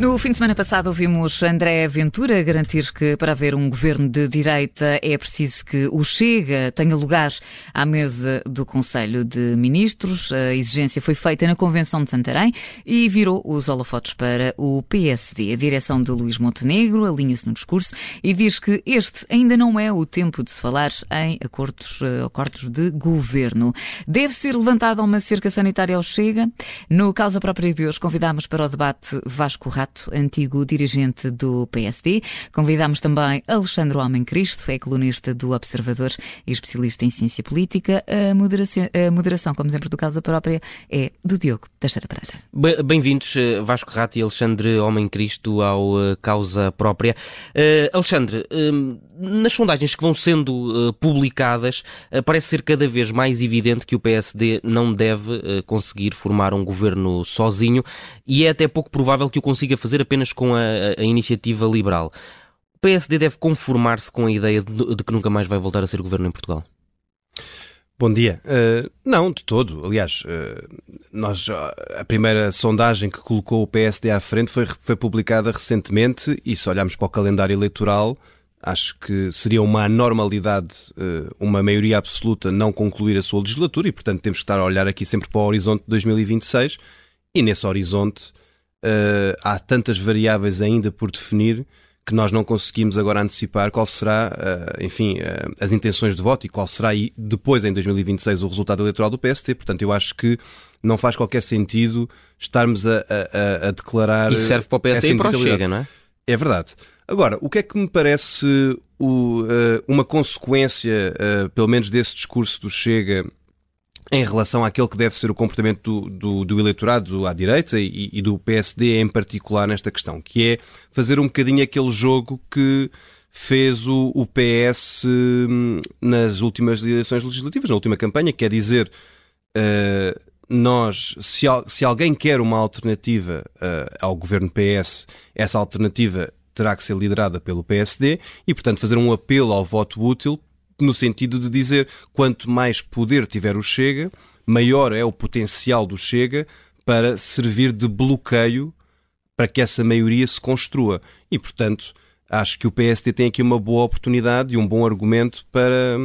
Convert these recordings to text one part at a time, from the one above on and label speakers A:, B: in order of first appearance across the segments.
A: No fim de semana passado ouvimos André Ventura garantir que para haver um governo de direita é preciso que o Chega tenha lugar à mesa do Conselho de Ministros. A exigência foi feita na Convenção de Santarém e virou os holofotes para o PSD. A direção de Luís Montenegro alinha-se no discurso e diz que este ainda não é o tempo de se falar em acordos, eh, acordos de governo. Deve ser levantada uma cerca sanitária ao Chega? No Causa Própria de hoje convidámos para o debate Vasco Rato, antigo dirigente do PSD. Convidámos também Alexandre Homem Cristo, é colunista do Observador e especialista em ciência política. A moderação, a moderação como sempre do Causa Própria, é do Diogo Teixeira Pereira.
B: Bem-vindos, eh, Vasco Rato e Alexandre Homem Cristo, ao eh, Causa Própria. Uh, Alexandre, uh, nas sondagens que vão sendo uh, publicadas, parece ser cada vez mais evidente que o PSD não deve conseguir formar um governo sozinho e é até pouco provável que o consiga fazer apenas com a, a iniciativa liberal. O PSD deve conformar-se com a ideia de, de que nunca mais vai voltar a ser governo em Portugal?
C: Bom dia. Uh, não, de todo. Aliás, uh, nós, a primeira sondagem que colocou o PSD à frente foi, foi publicada recentemente e se olharmos para o calendário eleitoral, acho que seria uma anormalidade uh, uma maioria absoluta não concluir a sua legislatura e, portanto, temos que estar a olhar aqui sempre para o horizonte de 2026 e nesse horizonte há tantas variáveis ainda por definir que nós não conseguimos agora antecipar qual será, uh, enfim, uh, as intenções de voto e qual será depois, em 2026, o resultado eleitoral do PST. Portanto, eu acho que não faz qualquer sentido estarmos a, a, a declarar.
B: E serve para o PST e para o Chega, não é?
C: É verdade. Agora, o que é que me parece o, uh, uma consequência, pelo menos desse discurso do Chega, em relação àquele que deve ser o comportamento do, do, do eleitorado à direita e, e, do PSD em particular nesta questão, que é fazer um bocadinho aquele jogo que fez o, o PS hum, nas últimas eleições legislativas, na última campanha, quer dizer, uh, nós, se, se, alguém quer uma alternativa uh, ao governo PS, essa alternativa terá que ser liderada pelo PSD e, portanto, fazer um apelo ao voto útil no sentido de dizer quanto mais poder tiver o Chega, maior é o potencial do Chega para servir de bloqueio para que essa maioria se construa. E, portanto, acho que o PSD tem aqui uma boa oportunidade e um bom argumento para,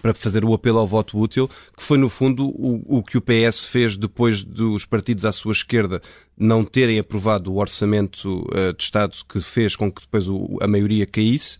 C: para fazer o apelo ao voto útil, que foi, no fundo, o, o que o PS fez depois dos partidos à sua esquerda não terem aprovado o orçamento uh, de Estado que fez com que depois o, a maioria caísse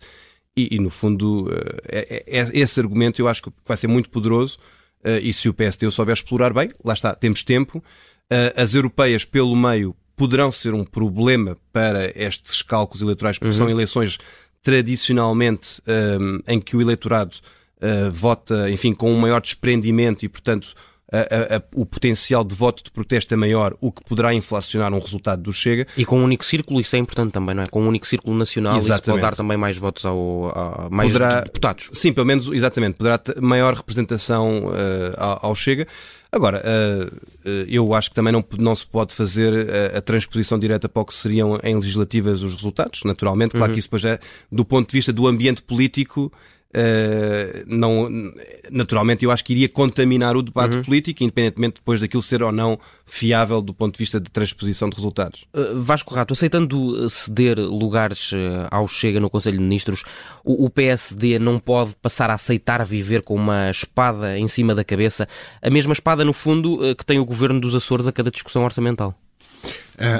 C: e, e no fundo, é, é, esse argumento eu acho que vai ser muito poderoso. Uh, e se o PSD souber explorar bem, lá está, temos tempo. Uh, as europeias, pelo meio, poderão ser um problema para estes cálculos eleitorais, porque uhum. são eleições tradicionalmente um, em que o eleitorado uh, vota, enfim, com um maior desprendimento e, portanto, a, a, o potencial de voto de protesto é maior, o que poderá inflacionar um resultado do Chega.
B: E com um único círculo, isso é importante também, não é? Com um único círculo nacional, exatamente. isso pode dar também mais votos ao, a mais poderá, deputados.
C: Sim, pelo menos, exatamente, poderá ter maior representação uh, ao, ao, Chega. Agora, uh, uh, eu acho que também não, não se pode fazer a, a, transposição direta para o que seriam em legislativas os resultados, naturalmente. Claro uhum. que isso depois é, do ponto de vista do ambiente político, Uh, não, naturalmente eu acho que iria contaminar o debate uhum. político, independentemente depois daquilo ser ou não fiável do ponto de vista de transposição de resultados.
B: Uh, Vasco Rato, aceitando ceder lugares uh, ao Chega no Conselho de Ministros, o, o, PSD não pode passar a aceitar viver com uma espada em cima da cabeça, a mesma espada no fundo que tem o governo dos Açores a cada discussão orçamental?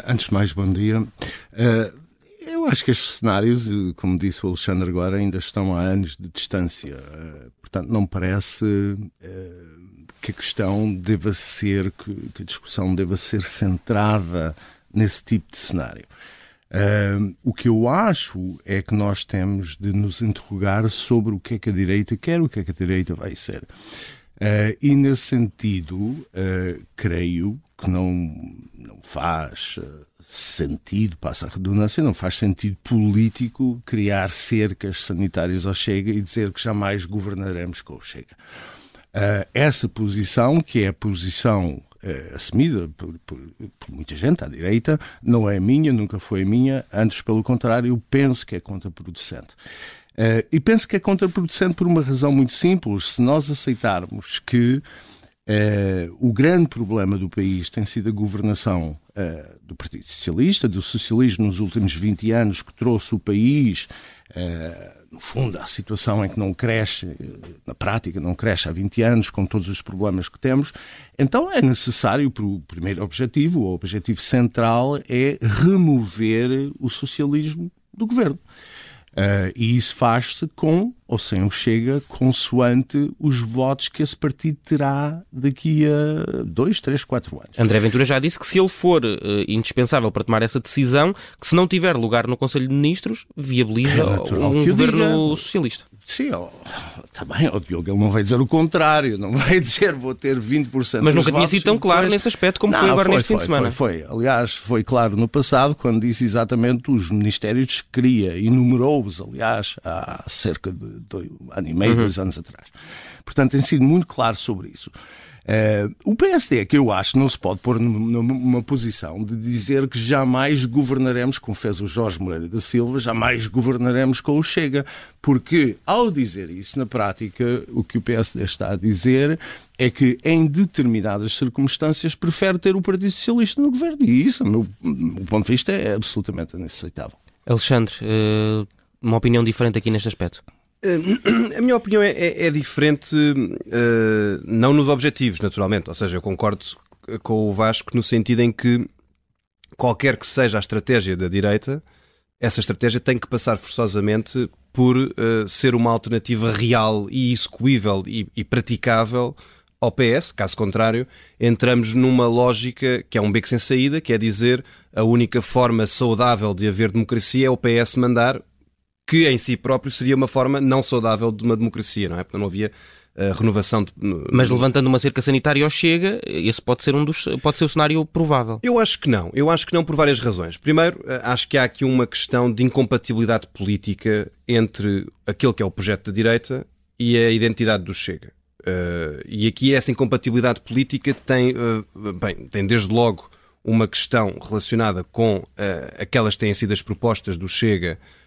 D: antes de mais, bom dia. Eu acho que estes cenários, como disse o Alexandre agora, ainda estão a anos de distância. Eh, portanto, não parece eh, que a questão deva ser, que a discussão deva ser centrada nesse tipo de cenário. O que eu acho é que nós temos de nos interrogar sobre o que é que a direita quer, o que é que a direita vai ser. E nesse sentido, creio que não, não faz sentido, passa a redundância, não faz sentido político criar cercas sanitárias ao Chega e dizer que jamais governaremos com o Chega. Uh, essa posição, que é a posição uh, assumida por, por, por, muita gente à direita, não é minha, nunca foi minha, antes, pelo contrário, penso que é contraproducente. Uh, e penso que é contraproducente por uma razão muito simples. Se nós aceitarmos que Uh, o grande problema do país tem sido a governação uh, do Partido Socialista, do socialismo nos últimos 20 anos, que trouxe o país, uh, no fundo, à situação em que não cresce, na prática, não cresce há 20 anos, com todos os problemas que temos. Então é necessário, o primeiro objetivo, o objetivo central, é remover o socialismo do governo. E isso faz-se com ou sem o Chega, consoante os votos que esse partido terá daqui a dois, três, quatro anos.
B: André Ventura já disse que se ele for uh, indispensável para tomar essa decisão, que se não tiver lugar no Conselho de Ministros, viabiliza é um governo socialista.
D: Sim, está oh, bem, oh, Diogo, ele não vai dizer o contrário, não vai dizer vou ter 20%
B: Mas nunca tinha sido tão claro depois... nesse aspecto como não, foi agora foi, neste foi, fim de semana.
D: Foi, foi, aliás, foi claro no passado quando disse exatamente os ministérios que queria, enumerou-os, aliás, há cerca de dois, ano e meio, uhum. dois anos atrás. Portanto, tem sido muito claro sobre isso. Uh, o PSD, que eu acho, não se pode pôr numa posição de dizer que jamais governaremos, como fez o Jorge Moreira da Silva, jamais governaremos com o Chega, porque ao dizer isso, na prática, o que o PSD está a dizer é que em determinadas circunstâncias prefere ter o Partido Socialista no governo. E isso, do meu ponto de vista, é absolutamente inaceitável.
B: Alexandre, uh, uma opinião diferente aqui neste aspecto?
C: Eh, a minha opinião é, é, é diferente, uh, não nos objetivos, naturalmente. Ou seja, eu concordo com o Vasco no sentido em que qualquer que seja a estratégia da direita, essa estratégia tem que passar forçosamente por uh, ser uma alternativa real e execuível e, e praticável ao PS. Caso contrário, entramos numa lógica que é um beco sem saída, que é dizer a única forma saudável de haver democracia é o PS mandar que em si próprio seria uma forma não saudável de uma democracia, não é? Porque não havia uh, renovação. De...
B: Mas levantando uma cerca sanitária ao Chega, esse pode ser um dos, pode ser o cenário provável.
C: Eu acho que não. Eu acho que não por várias razões. Primeiro, uh, acho que há aqui uma questão de incompatibilidade política entre aquele que é o projeto da direita e a identidade do Chega. Uh, e aqui essa incompatibilidade política tem, bem, tem desde logo uma questão relacionada com aquelas que têm sido as propostas do Chega uh,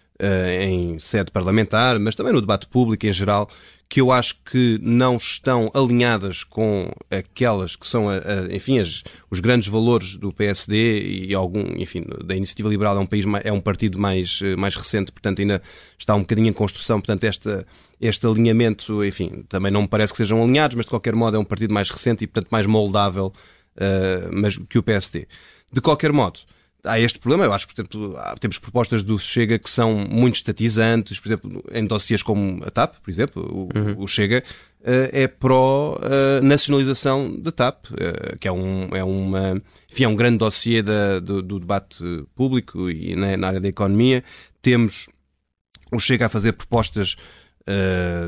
C: em sede parlamentar, mas também no debate público em geral, que eu acho que não estão alinhadas com aquelas que são, a, a, enfim, as, os grandes valores do PSD e algum, enfim, da Iniciativa Liberal é um país é um partido mais eh, mais recente, portanto ainda está um bocadinho em construção, portanto esta este alinhamento, enfim, também não me parece que sejam alinhados, mas de qualquer modo é um partido mais recente e portanto mais moldável, uh, mas que o PSD. De qualquer modo, há este problema. Eu acho que, portanto, temos propostas do Chega que são muito estatizantes, por exemplo, em dossiês como a TAP, por exemplo, o, uhum. o Chega uh, é pró-nacionalização uh, da TAP, uh, que é, um, é, uma, enfim, é um grande dossiê da, do, do, debate público e na, na, área da economia. Temos o Chega a fazer propostas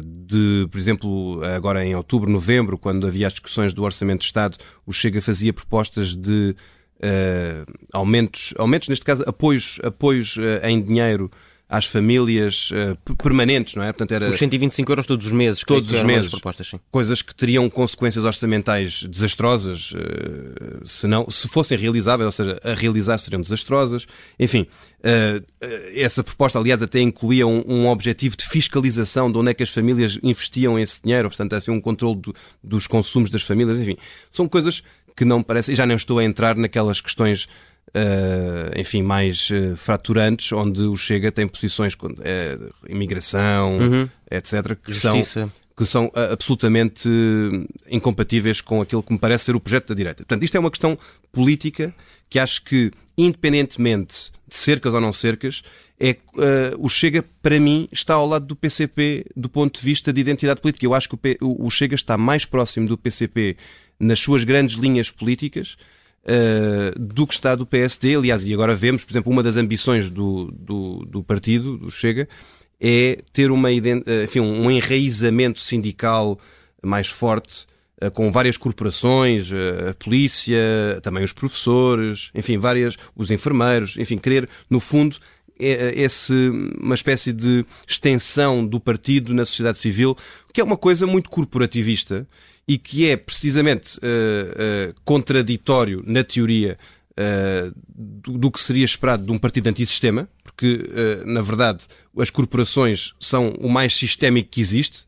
C: de, por exemplo, agora em outubro, novembro, quando havia as discussões do Orçamento de Estado, o Chega fazia propostas de uh, aumentos, aumentos, neste caso, apoios, apoios uh, em dinheiro às famílias uh, permanentes, não é?
B: Portanto, era os 125 euros todos os meses,
C: todos os meses,
B: propostas, sim.
C: coisas que teriam consequências orçamentais desastrosas, uh, se não, se fossem realizáveis, ou seja, a realizar seriam desastrosas. Enfim, uh, essa proposta, aliás, até incluía um, um, objetivo de fiscalização de onde é que as famílias investiam esse dinheiro, portanto, assim, um controle do, dos consumos das famílias. Enfim, são coisas que não parece, e já não estou a entrar naquelas questões Uh, enfim, mais uh, fraturantes, onde o Chega tem posições com uh, imigração, uhum. etc., que Justiça. são, que são absolutamente incompatíveis com aquilo que me parece ser o projeto da direita. Portanto, isto é uma questão política que acho que, independentemente de cercas ou não cercas, é, o Chega, para mim, está ao lado do PCP do ponto de vista de identidade política. Eu acho que o, P, o Chega está mais próximo do PCP nas suas grandes linhas políticas uh, do que está do PSD. Aliás, e agora vemos, por exemplo, uma das ambições do, do, do partido, do Chega, é ter uma, eh, enfim, um enraizamento sindical mais forte uh, com várias corporações, a polícia, também os professores, enfim, várias, os enfermeiros, enfim, querer, no fundo, esse, uma espécie de extensão do partido na sociedade civil, que é uma coisa muito corporativista e que é precisamente uh, uh, contraditório na teoria uh, do, do, que seria esperado de um partido antissistema, porque, na verdade, as corporações são o mais sistémico que existe.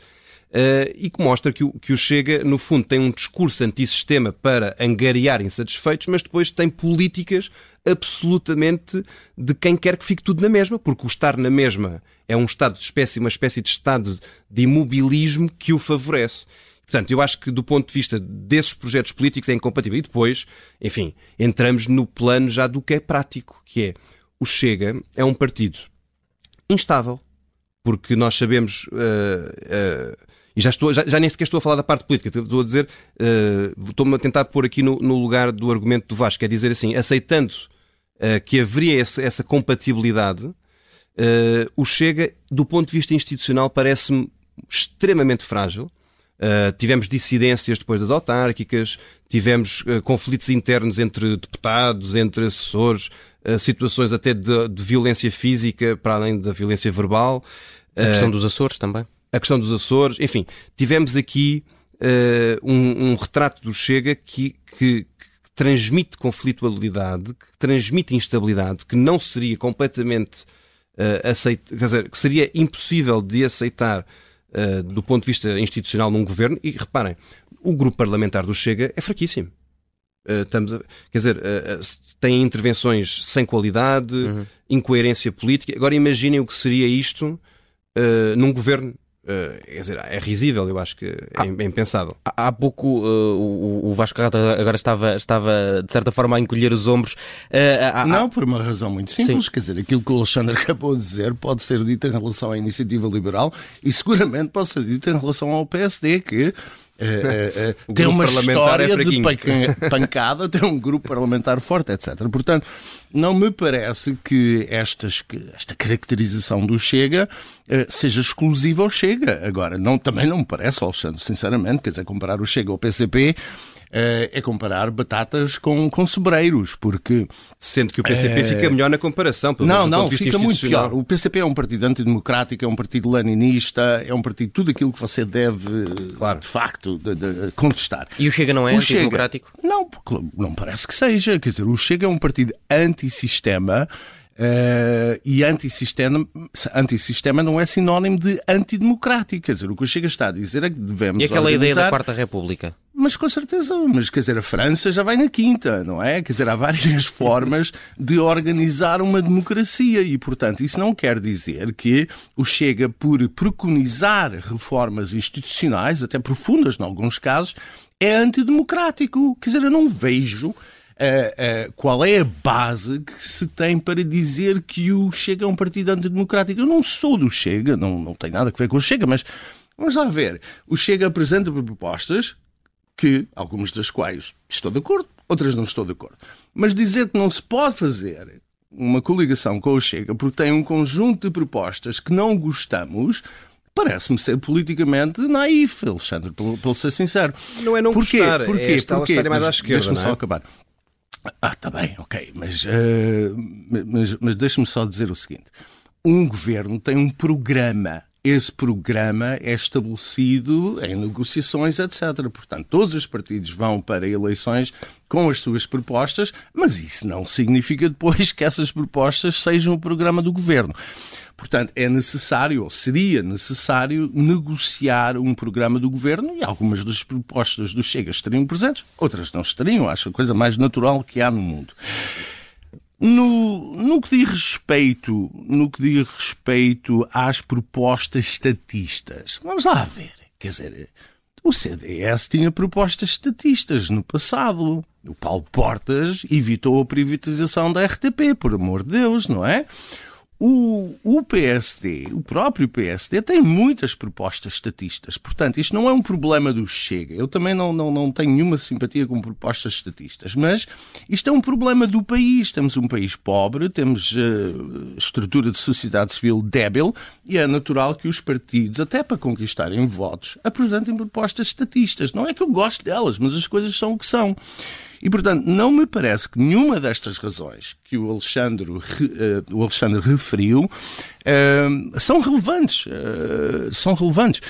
C: Uh, e que mostra que o, que o Chega, no fundo, tem um discurso antissistema para angariar insatisfeitos, mas depois tem políticas absolutamente de quem quer que fique tudo na mesma, porque o estar na mesma é um estado de espécie, uma espécie de estado de imobilismo que o favorece. Portanto, eu acho que do ponto de vista desses projetos políticos é incompatível. E depois, enfim, entramos no plano já do que é prático, que é o Chega é um partido instável, porque nós sabemos. Uh, uh, e já, estou, já, já, nem sequer estou a falar da parte política, estou a dizer, uh, estou-me a tentar pôr aqui no, no, lugar do argumento do Vasco, é dizer assim, aceitando que haveria esse, essa compatibilidade, o Chega, do ponto de vista institucional, parece-me extremamente frágil. Tivemos dissidências depois das autárquicas, tivemos conflitos internos entre deputados, entre assessores, situações até de, de, violência física, para além da violência verbal.
B: A questão dos Açores também
C: a questão dos Açores, enfim, tivemos aqui uh, um, um, retrato do Chega que, que, que, transmite conflitualidade, que transmite instabilidade, que não seria completamente uh, aceito, quer dizer, que seria impossível de aceitar uh, do ponto de vista institucional num governo. E reparem, o grupo parlamentar do Chega é fraquíssimo. Uh, estamos a, quer dizer, uh, tem intervenções sem qualidade, uhum. incoerência política. Agora imaginem o que seria isto num governo Uh, quer dizer, é risível, eu acho que é, há, é impensável.
B: Há, há pouco uh, o, o, Vasco Rata agora estava, estava, de certa forma, a encolher os ombros.
D: Uh, há, Não, por uma razão muito simples. Sim. Quer dizer, aquilo que o Alexandre acabou de dizer pode ser dito em relação à iniciativa liberal e seguramente pode ser dito em relação ao PSD, que é, é, tem uma história é de pancada, tem um grupo parlamentar forte, etc. Portanto, não me parece que estas, esta caracterização do Chega eh, seja exclusiva ao Chega. Agora, não, também não me parece, Alexandre, sinceramente, quer dizer, comparar o Chega ao PCP é comparar batatas com, com sobreiros, porque...
C: Sendo que o PCP é... fica melhor na comparação,
D: pelo Não, não, fica muito pior. O PCP é um partido antidemocrático, é um partido leninista, é um partido tudo aquilo que você deve, claro. de facto, de, de contestar.
B: E o Chega não é o antidemocrático?
D: Chega... Não, não parece que seja. Quer dizer, o Chega é um partido antissistema Uh, e antissistema, antissistema não é sinónimo de antidemocrático. Quer dizer, o que o Chega está a dizer é que devemos.
B: E aquela
D: organizar...
B: ideia da Quarta República?
D: Mas com certeza, mas quer dizer, a França já vai na quinta, não é? Quer dizer, há várias formas de organizar uma democracia e, portanto, isso não quer dizer que o Chega, por preconizar reformas institucionais, até profundas em alguns casos, é antidemocrático. Quer dizer, eu não vejo uh, uh, qual é a base que se tem para dizer que o Chega é um partido antidemocrático. Eu não sou do Chega, não, não tem nada a ver com o Chega, mas vamos lá ver. O Chega apresenta propostas que, algumas das quais estou de acordo, outras não estou de acordo. Mas dizer que não se pode fazer uma coligação com o Chega porque tem um conjunto de propostas que não gostamos, parece-me ser politicamente naif, Alexandre, pelo, ser sincero.
C: Não é não
D: Porquê?
C: gostar,
D: Porquê?
C: é estar Porquê? mais à esquerda,
D: Deixa-me
C: é?
D: só acabar. Ah, está bem, ok, mas, uh, mas, mas deixe-me só dizer o seguinte: um governo tem um programa. Esse programa é estabelecido em negociações, etc. Portanto, todos os partidos vão para eleições com as suas propostas, mas isso não significa depois que essas propostas sejam o programa do governo. Portanto, é necessário, ou seria necessário, negociar um programa do governo e algumas das propostas do Chega estariam presentes, outras não estariam. Acho a coisa mais natural que há no mundo. No, no, que diz respeito, no que diz respeito às propostas estatistas, vamos lá ver. Quer dizer, o CDS tinha propostas estatistas no passado. O Paulo Portas evitou a privatização da RTP, por amor de Deus, não é? O, o, PSD, o próprio PSD, tem muitas propostas estatistas. Portanto, isto não é um problema do Chega. Eu também não, não, não tenho nenhuma simpatia com propostas estatistas. Mas isto é um problema do país. Temos um país pobre, temos uh, estrutura de sociedade civil débil e é natural que os partidos, até para conquistarem votos, apresentem propostas estatistas. Não é que eu goste delas, mas as coisas são o que são. E, portanto, não me parece que nenhuma destas razões que o Alexandre, uh, o Alexandre referiu uh, são relevantes. Uh, são relevantes.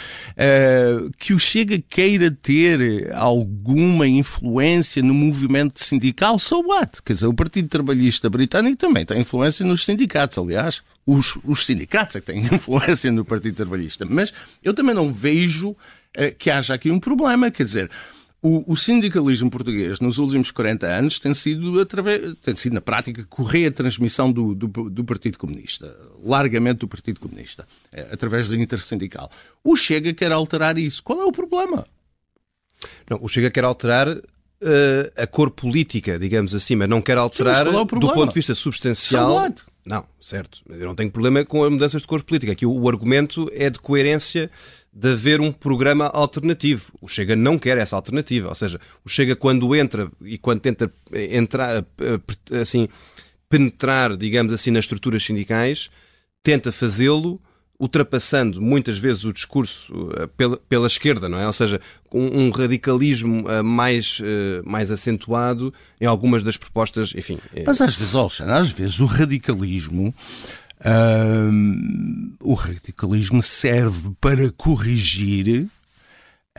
D: que o Chega queira ter alguma influência no movimento sindical, so what? Quer dizer, o Partido Trabalhista Britânico também tem influência nos sindicatos, aliás. Os, os sindicatos é que têm influência no Partido Trabalhista. Mas eu também não vejo que haja aqui um problema. Quer dizer, o, o, sindicalismo português nos últimos 40 anos tem sido, através, tem sido na prática, correr a transmissão do, do, do, Partido Comunista, largamente do Partido Comunista, é, através da intersindical. O Chega quer alterar isso. Qual é o problema?
C: Não, o Chega quer alterar uh, a cor política, digamos assim, mas não quer alterar Sim, é do ponto de vista substancial. Não, certo. Eu não tenho problema com as mudanças de cor política. Aqui o, argumento é de coerência de haver um programa alternativo. O Chega não quer essa alternativa. Ou seja, o Chega, quando entra e quando tenta entrar, eh, assim, penetrar, digamos assim, nas estruturas sindicais, tenta fazê-lo ultrapassando muitas vezes o discurso uh, pela, pela, esquerda, não é? Ou seja, um, um radicalismo uh, mais, uh, mais acentuado em algumas das propostas, enfim.
D: Mas às vezes, Alexandre, às vezes o radicalismo o radicalismo serve para corrigir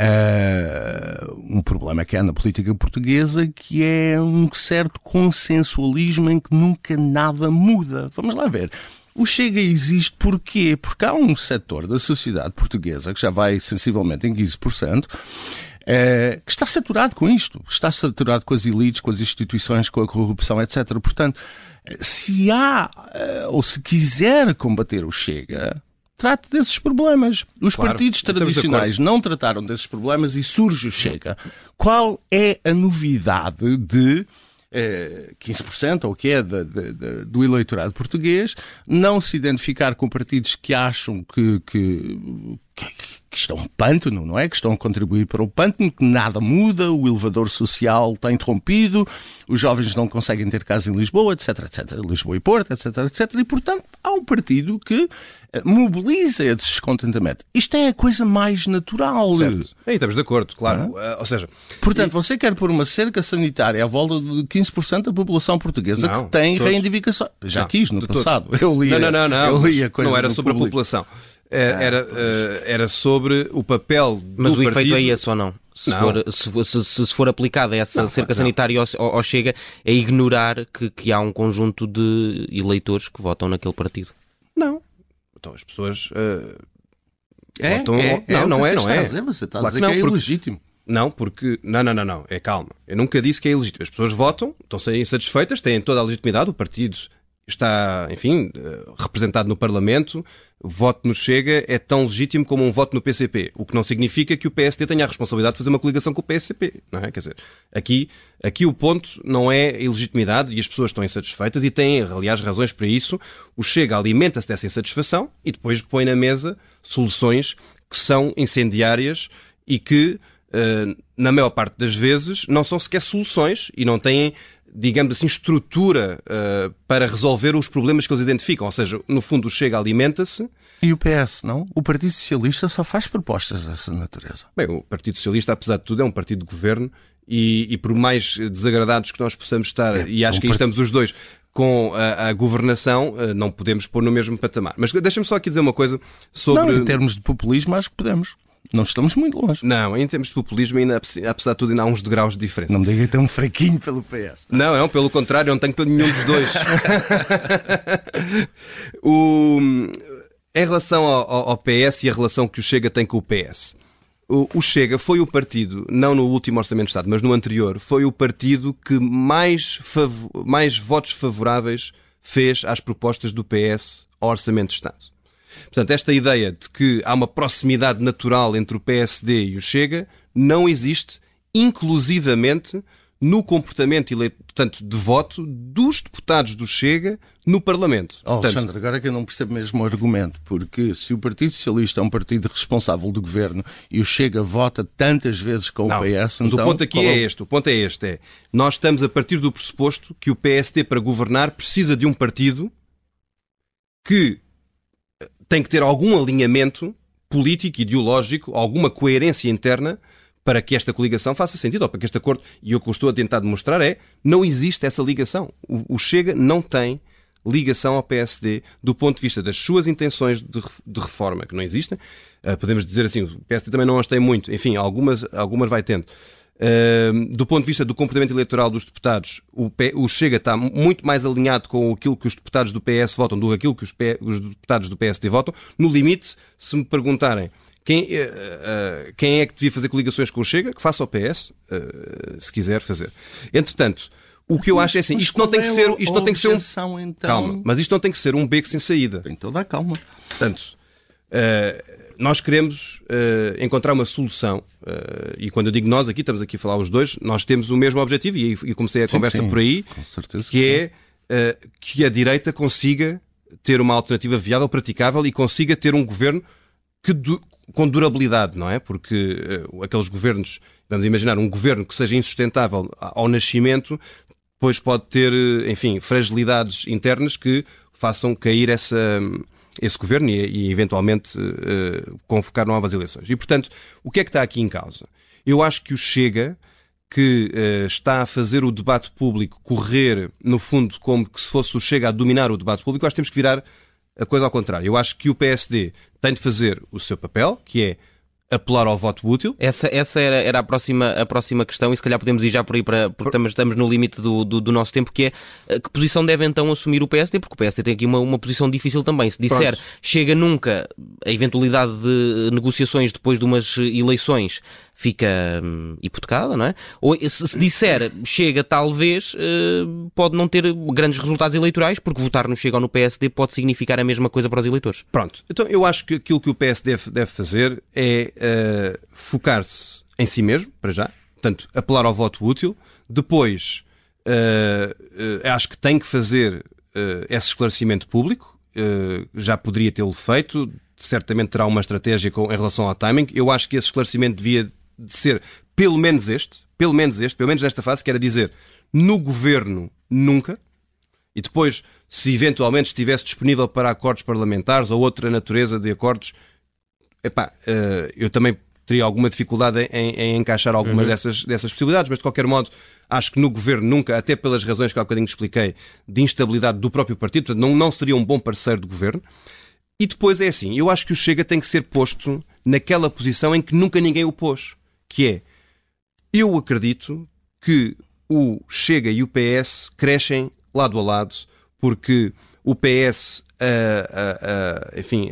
D: Uh, um problema que há na política portuguesa, que é um certo consensualismo em que nunca nada muda. Vamos lá ver. O Chega existe porquê? Porque há um setor da sociedade portuguesa, que já vai sensivelmente em 15%, é, que está saturado com isto. Está saturado com as elites, com as instituições, com a corrupção, etc. Portanto, se há, eh, ou se quiser combater o Chega, trate desses problemas. Os claro, partidos tradicionais não trataram desses problemas e surge o Chega. Qual é a novidade de eh, 15% ou o que é de, de, de, do eleitorado português não se identificar com partidos que acham que, que, que que estão pântano, não é? Que estão a contribuir para o pântano, que nada muda, o elevador social está interrompido, os jovens não conseguem ter casa em Lisboa, etc, etc, Lisboa e Porto, etc, etc, e portanto há um partido que eh, mobiliza esse descontentamento. Isto é a coisa mais natural.
C: Certo. Aí estamos de acordo, claro. Ah. Ou seja,
D: portanto, e... você quer pôr uma cerca sanitária à volta de 15% da população portuguesa não, que tem todos. reivindicação. Já não, quis no passado.
C: Todos. Eu li, não, não, não, não. Eu li a coisa não era sobre público. a população. É, ah, era, uh, era sobre o papel
B: Mas
C: do
B: o
C: partido...
B: efeito é esse ou não? Se, não. For, se, for, se, se for aplicada essa não, cerca sanitária ao, ao, Chega, é ignorar que, que há um conjunto de eleitores que votam naquele partido.
C: Então as pessoas. Uh,
D: é, votam... é, não, é não é, não é. Dizer, você está claro a dizer que, não, que é porque... ilegítimo.
C: Não, porque. Não, não, não, não. É calma. Eu nunca disse que é ilegítimo. As pessoas votam, estão insatisfeitas, têm toda a legitimidade, o partido está, enfim, representado no Parlamento, o voto no Chega é tão legítimo como um voto no PCP, o que não significa que o PSD tenha a responsabilidade de fazer uma coligação com o PCP, não é? Quer dizer, aqui, aqui o ponto não é a ilegitimidade e as pessoas estão insatisfeitas e têm, aliás, razões para isso. O Chega alimenta-se dessa insatisfação e depois põe na mesa soluções que são incendiárias e que, eh, na maior parte das vezes, não são sequer soluções e não têm digamos assim, estrutura uh, para resolver os problemas que eles identificam. Ou seja, no fundo, o Chega alimenta-se.
D: E o PS, não? O Partido Socialista só faz propostas dessa natureza.
C: Bem, o Partido Socialista, apesar de tudo, é um partido de governo e, e por mais desagradados que nós possamos estar, é, e acho é que aí estamos os dois, com a, a, governação, uh, não podemos pôr no mesmo patamar. Mas deixa-me só aqui dizer uma coisa sobre.
D: Não, em termos de populismo, acho que podemos. Não estamos muito longe.
C: Não, em termos de populismo, ainda, apesar de tudo, ainda há uns degraus de diferença.
D: Não me diga que tem um fraquinho pelo PS.
C: Não, não, pelo contrário, não tenho pelo nenhum dos dois. o, em relação ao, ao, PS e a relação que o Chega tem com o PS. O, o Chega foi o partido, não no último Orçamento de Estado, mas no anterior, foi o partido que mais, mais votos favoráveis fez às propostas do PS ao Orçamento de Estado. Portanto, esta ideia de que há uma proximidade natural entre o PSD e o Chega não existe, inclusivamente no comportamento portanto, de voto dos deputados do Chega no Parlamento.
D: Oh, Alexandre, agora é que eu não percebo mesmo o argumento, porque se o Partido Socialista é um partido responsável do governo e o Chega vota tantas vezes com
C: não,
D: o PS,
C: mas
D: então...
C: o ponto aqui é este, o ponto é este, é, nós estamos a partir do pressuposto que o PSD para governar precisa de um partido que tem que ter algum alinhamento político, ideológico, alguma coerência interna para que esta coligação faça sentido, ou para que este acordo, e o que eu estou a tentar demonstrar é, não existe essa ligação. O, Chega não tem ligação ao PSD do ponto de vista das suas intenções de, reforma, que não existem. Uh, podemos dizer assim, o PSD também não as tem muito, enfim, algumas, algumas vai tendo. Uh, do ponto de vista do comportamento eleitoral dos deputados, o, P, o, Chega está muito mais alinhado com aquilo que os deputados do PS votam do que aquilo que os, P, os deputados do PSD votam. No limite, se me perguntarem quem, uh, uh, quem é que devia fazer coligações com o Chega, que faça o PS, se quiser fazer. Entretanto, o que eu acho é assim, isto não tem que é ser, isto não tem que ser um então... calma, mas isto não tem que ser um beco sem saída.
D: Tem toda a calma.
C: Portanto, nós queremos uh, encontrar uma solução uh, e quando eu digo nós aqui estamos aqui a falar os dois, nós temos o mesmo objetivo e, e comecei a sim, conversa sim, por aí, que, que é que a direita consiga ter uma alternativa viável, praticável e consiga ter um governo que du com durabilidade, não é? Porque aqueles governos, vamos imaginar um governo que seja insustentável ao nascimento, depois pode ter, enfim, fragilidades internas que façam cair essa, esse governo e, e eventualmente uh, convocar novas eleições. E, portanto, o que é que está aqui em causa? Eu acho que o Chega, que uh, está a fazer o debate público correr, no fundo, como que se fosse o Chega a dominar o debate público, acho que temos que virar a coisa ao contrário. Eu acho que o PSD tem de fazer o seu papel, que é apelar ao voto útil.
B: Essa, essa era, era a, próxima, a próxima questão, e se calhar podemos ir já por aí, para, porque estamos, estamos no limite do, do, do, nosso tempo, que é eh, que posição deve então assumir o PSD, porque o PSD tem aqui uma, uma posição difícil também. Se disser Pronto. chega nunca a eventualidade de negociações depois de umas eleições fica hum, hipotecada, não é? Ou se, se disser chega talvez, uh, pode não ter grandes resultados eleitorais, porque votar no Chega ou no PSD pode significar a mesma coisa para os eleitores.
C: Pronto, então eu acho que aquilo que o PSD deve, deve fazer é uh, focar-se em si mesmo, para já, portanto, apelar ao voto útil, depois uh, acho que tem que fazer esse esclarecimento público, já poderia tê-lo feito, certamente terá uma estratégia com, em relação ao timing. Eu acho que esse esclarecimento devia de ser pelo menos este, pelo menos este, pelo menos nesta fase, que era dizer no governo nunca, e depois, se eventualmente estivesse disponível para acordos parlamentares ou outra natureza de acordos, epá, uh, eu também teria alguma dificuldade em, em encaixar alguma uhum. dessas, dessas possibilidades, mas de qualquer modo, acho que no governo nunca, até pelas razões que há bocadinho expliquei, de instabilidade do próprio partido, portanto, não, não seria um bom parceiro do governo. E depois é assim, eu acho que o Chega tem que ser posto naquela posição em que nunca ninguém o pôs que é eu acredito que o Chega e o PS crescem lado a lado, porque o PS uh, uh, uh, enfim,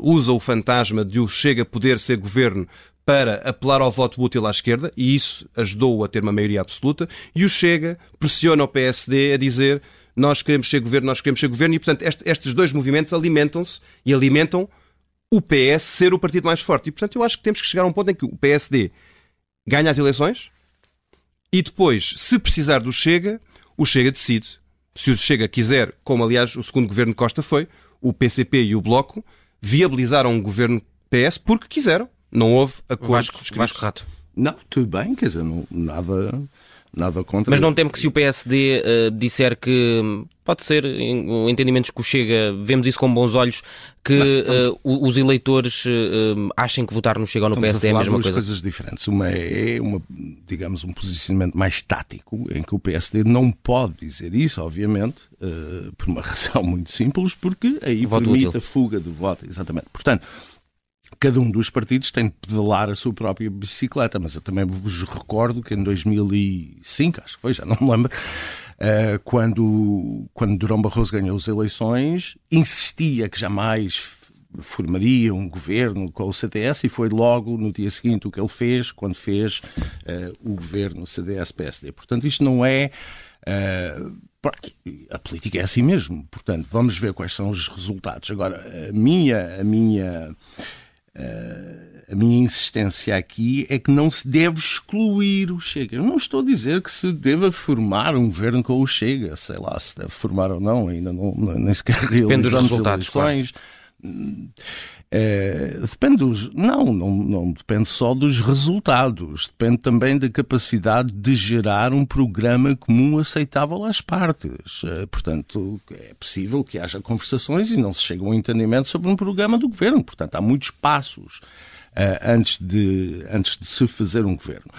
C: usa o fantasma de o Chega poder ser governo para apelar ao voto útil à esquerda, e isso ajudou-o a ter uma maioria absoluta, e o Chega pressiona o PSD a dizer nós queremos ser governo, nós queremos ser governo, e portanto este, estes dois movimentos alimentam-se e alimentam o PS ser o partido mais forte. E, portanto, eu acho que temos que chegar a um ponto em que o PSD ganha as eleições e depois, se precisar do Chega, o Chega decide. Se o Chega quiser, como aliás o segundo governo de Costa foi, o PCP e o Bloco viabilizaram um governo PS porque quiseram. Não houve acordo.
B: Vasco, Vasco Rato.
D: Não, tudo bem, quer dizer, não, nada nada contra.
B: Mas não temo que se o PSD uh, disser que pode ser em, entendimentos que o Chega, vemos isso com bons olhos, que não, uh, os eleitores uh, achem que votar no Chega ou no PSD é a mesma
D: duas
B: coisa.
D: coisas diferentes. Uma é uma, digamos, um posicionamento mais tático, em que o PSD não pode dizer isso, obviamente, por uma razão muito simples, porque aí voto permite útil. a fuga do voto, exatamente. Portanto, cada um dos partidos tem de pedalar a sua própria bicicleta, mas eu também vos recordo que em 2005, acho que foi, já não me lembro, uh, quando, quando Durão Barroso ganhou as eleições, insistia que jamais formaria um governo com o CDS e foi logo no dia seguinte o que ele fez, quando fez uh, o governo CDS-PSD. Portanto, isto não é. Uh, a política é assim mesmo. Portanto, vamos ver quais são os resultados. Agora, a minha, a minha a minha insistência aqui é que não se deve excluir o Chega. Eu não estou a dizer que se deva formar um governo com o Chega, sei lá se deve formar ou não, ainda não, nem sequer realizamos eleições. Claro. É, depende dos. Não, não, não depende só dos resultados, depende também da capacidade de gerar um programa comum aceitável às partes. É, portanto, é possível que haja conversações e não se chegue a um entendimento sobre um programa do governo. Portanto, há muitos passos antes, de, antes de se fazer um governo.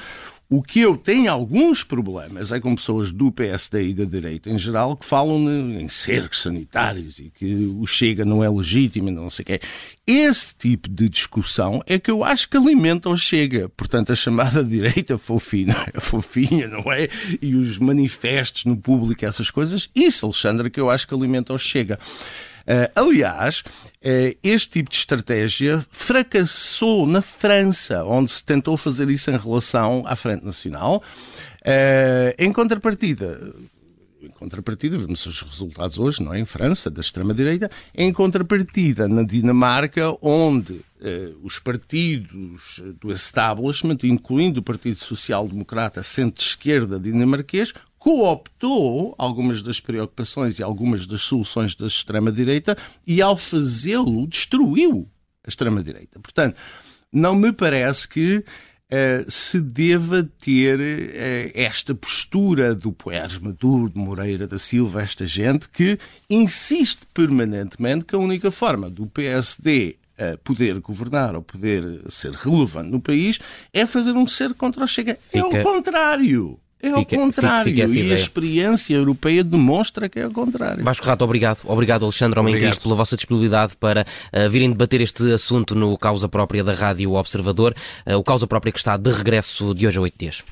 D: O que eu tenho alguns problemas é com pessoas do PSD e da direita em geral que falam em cercos sanitários e que o Chega não é legítimo e não sei o quê. Esse tipo de discussão é que eu acho que alimenta o Chega. Portanto, a chamada direita fofinha, fofinha, não é? E os manifestos no público, essas coisas, isso, Alexandre, que eu acho que alimenta o Chega. Uh, aliás, uh, este tipo de estratégia fracassou na França, onde se tentou fazer isso em relação à Frente Nacional. Uh, em contrapartida, em contrapartida, vemos os resultados hoje, não é? Em França, da extrema-direita, em contrapartida, na Dinamarca, onde eh, os partidos do establishment, incluindo o Partido Social Democrata centro-esquerda dinamarquês, cooptou algumas das preocupações e algumas das soluções da extrema-direita e, ao fazê-lo, destruiu a extrema-direita. Portanto, não me parece que uh, se deva ter uh, esta postura do Poeres Maduro, de Moreira da Silva, esta gente que insiste permanentemente que a única forma do PSD uh, poder governar ou poder ser relevante no país é fazer um cerco contra o Chega. Fica... É o contrário. É ao fica, contrário. Fica, fica e a experiência europeia demonstra que é ao contrário.
B: Vasco Rato, obrigado. Obrigado, Alexandre Homem Cristo, pela vossa disponibilidade para uh, virem debater este assunto no Causa Própria da Rádio Observador, uh, o Causa Própria que está de regresso de hoje a oito dias.